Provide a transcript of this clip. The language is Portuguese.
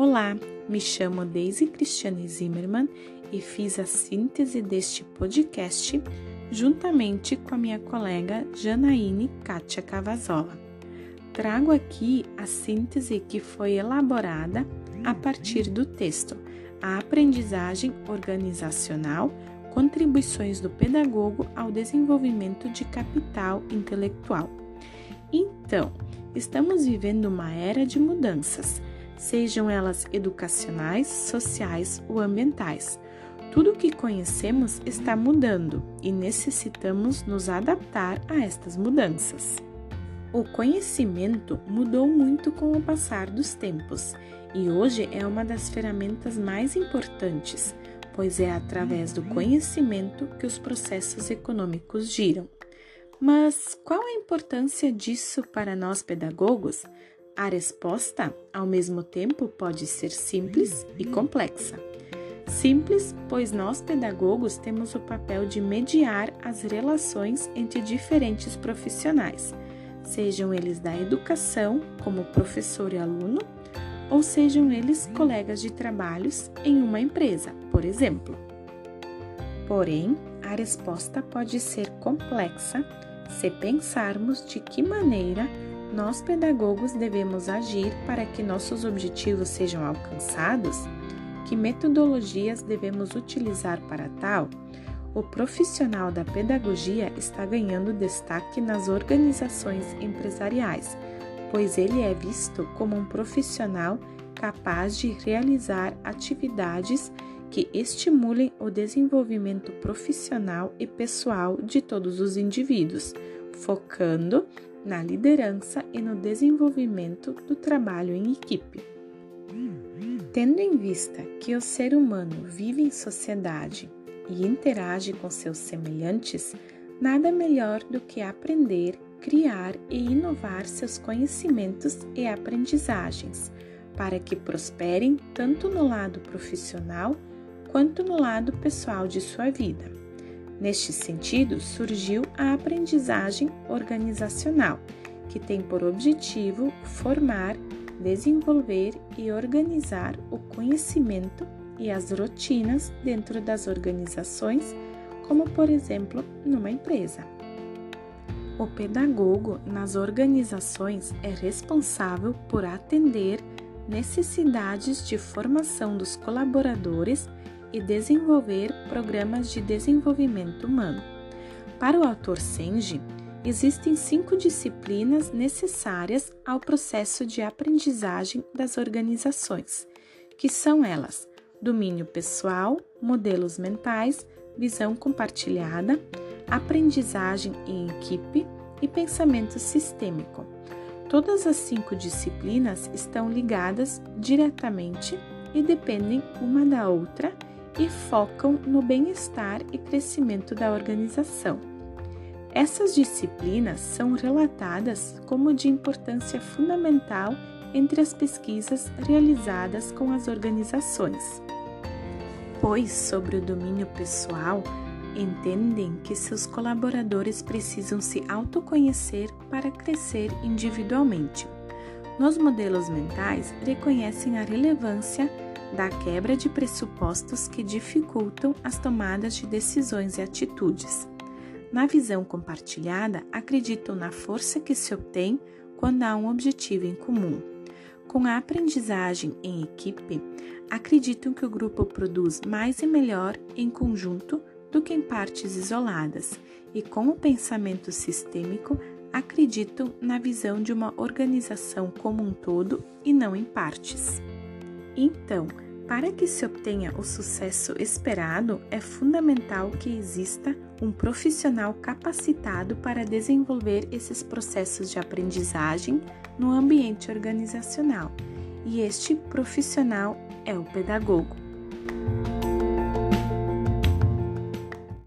Olá, me chamo Daisy Cristiane Zimmermann e fiz a síntese deste podcast juntamente com a minha colega Janaíne Kátia Cavazola. Trago aqui a síntese que foi elaborada a partir do texto A Aprendizagem Organizacional Contribuições do Pedagogo ao Desenvolvimento de Capital Intelectual. Então, estamos vivendo uma era de mudanças sejam elas educacionais, sociais ou ambientais. Tudo o que conhecemos está mudando e necessitamos nos adaptar a estas mudanças. O conhecimento mudou muito com o passar dos tempos e hoje é uma das ferramentas mais importantes, pois é através do conhecimento que os processos econômicos giram. Mas qual a importância disso para nós pedagogos? A resposta, ao mesmo tempo, pode ser simples e complexa. Simples, pois nós pedagogos temos o papel de mediar as relações entre diferentes profissionais, sejam eles da educação, como professor e aluno, ou sejam eles colegas de trabalhos em uma empresa, por exemplo. Porém, a resposta pode ser complexa se pensarmos de que maneira nós pedagogos devemos agir para que nossos objetivos sejam alcançados? Que metodologias devemos utilizar para tal? O profissional da pedagogia está ganhando destaque nas organizações empresariais, pois ele é visto como um profissional capaz de realizar atividades que estimulem o desenvolvimento profissional e pessoal de todos os indivíduos, focando na liderança e no desenvolvimento do trabalho em equipe. Tendo em vista que o ser humano vive em sociedade e interage com seus semelhantes, nada melhor do que aprender, criar e inovar seus conhecimentos e aprendizagens para que prosperem tanto no lado profissional quanto no lado pessoal de sua vida. Neste sentido, surgiu a aprendizagem organizacional, que tem por objetivo formar, desenvolver e organizar o conhecimento e as rotinas dentro das organizações, como por exemplo numa empresa. O pedagogo nas organizações é responsável por atender necessidades de formação dos colaboradores e desenvolver programas de desenvolvimento humano. Para o autor Senji, existem cinco disciplinas necessárias ao processo de aprendizagem das organizações, que são elas: domínio pessoal, modelos mentais, visão compartilhada, aprendizagem em equipe e pensamento sistêmico. Todas as cinco disciplinas estão ligadas diretamente e dependem uma da outra e focam no bem-estar e crescimento da organização. Essas disciplinas são relatadas como de importância fundamental entre as pesquisas realizadas com as organizações. Pois, sobre o domínio pessoal, entendem que seus colaboradores precisam se autoconhecer para crescer individualmente. Nos modelos mentais, reconhecem a relevância da quebra de pressupostos que dificultam as tomadas de decisões e atitudes. Na visão compartilhada, acreditam na força que se obtém quando há um objetivo em comum. Com a aprendizagem em equipe, acreditam que o grupo produz mais e melhor em conjunto do que em partes isoladas, e com o pensamento sistêmico, acreditam na visão de uma organização como um todo e não em partes. Então, para que se obtenha o sucesso esperado, é fundamental que exista um profissional capacitado para desenvolver esses processos de aprendizagem no ambiente organizacional, e este profissional é o pedagogo.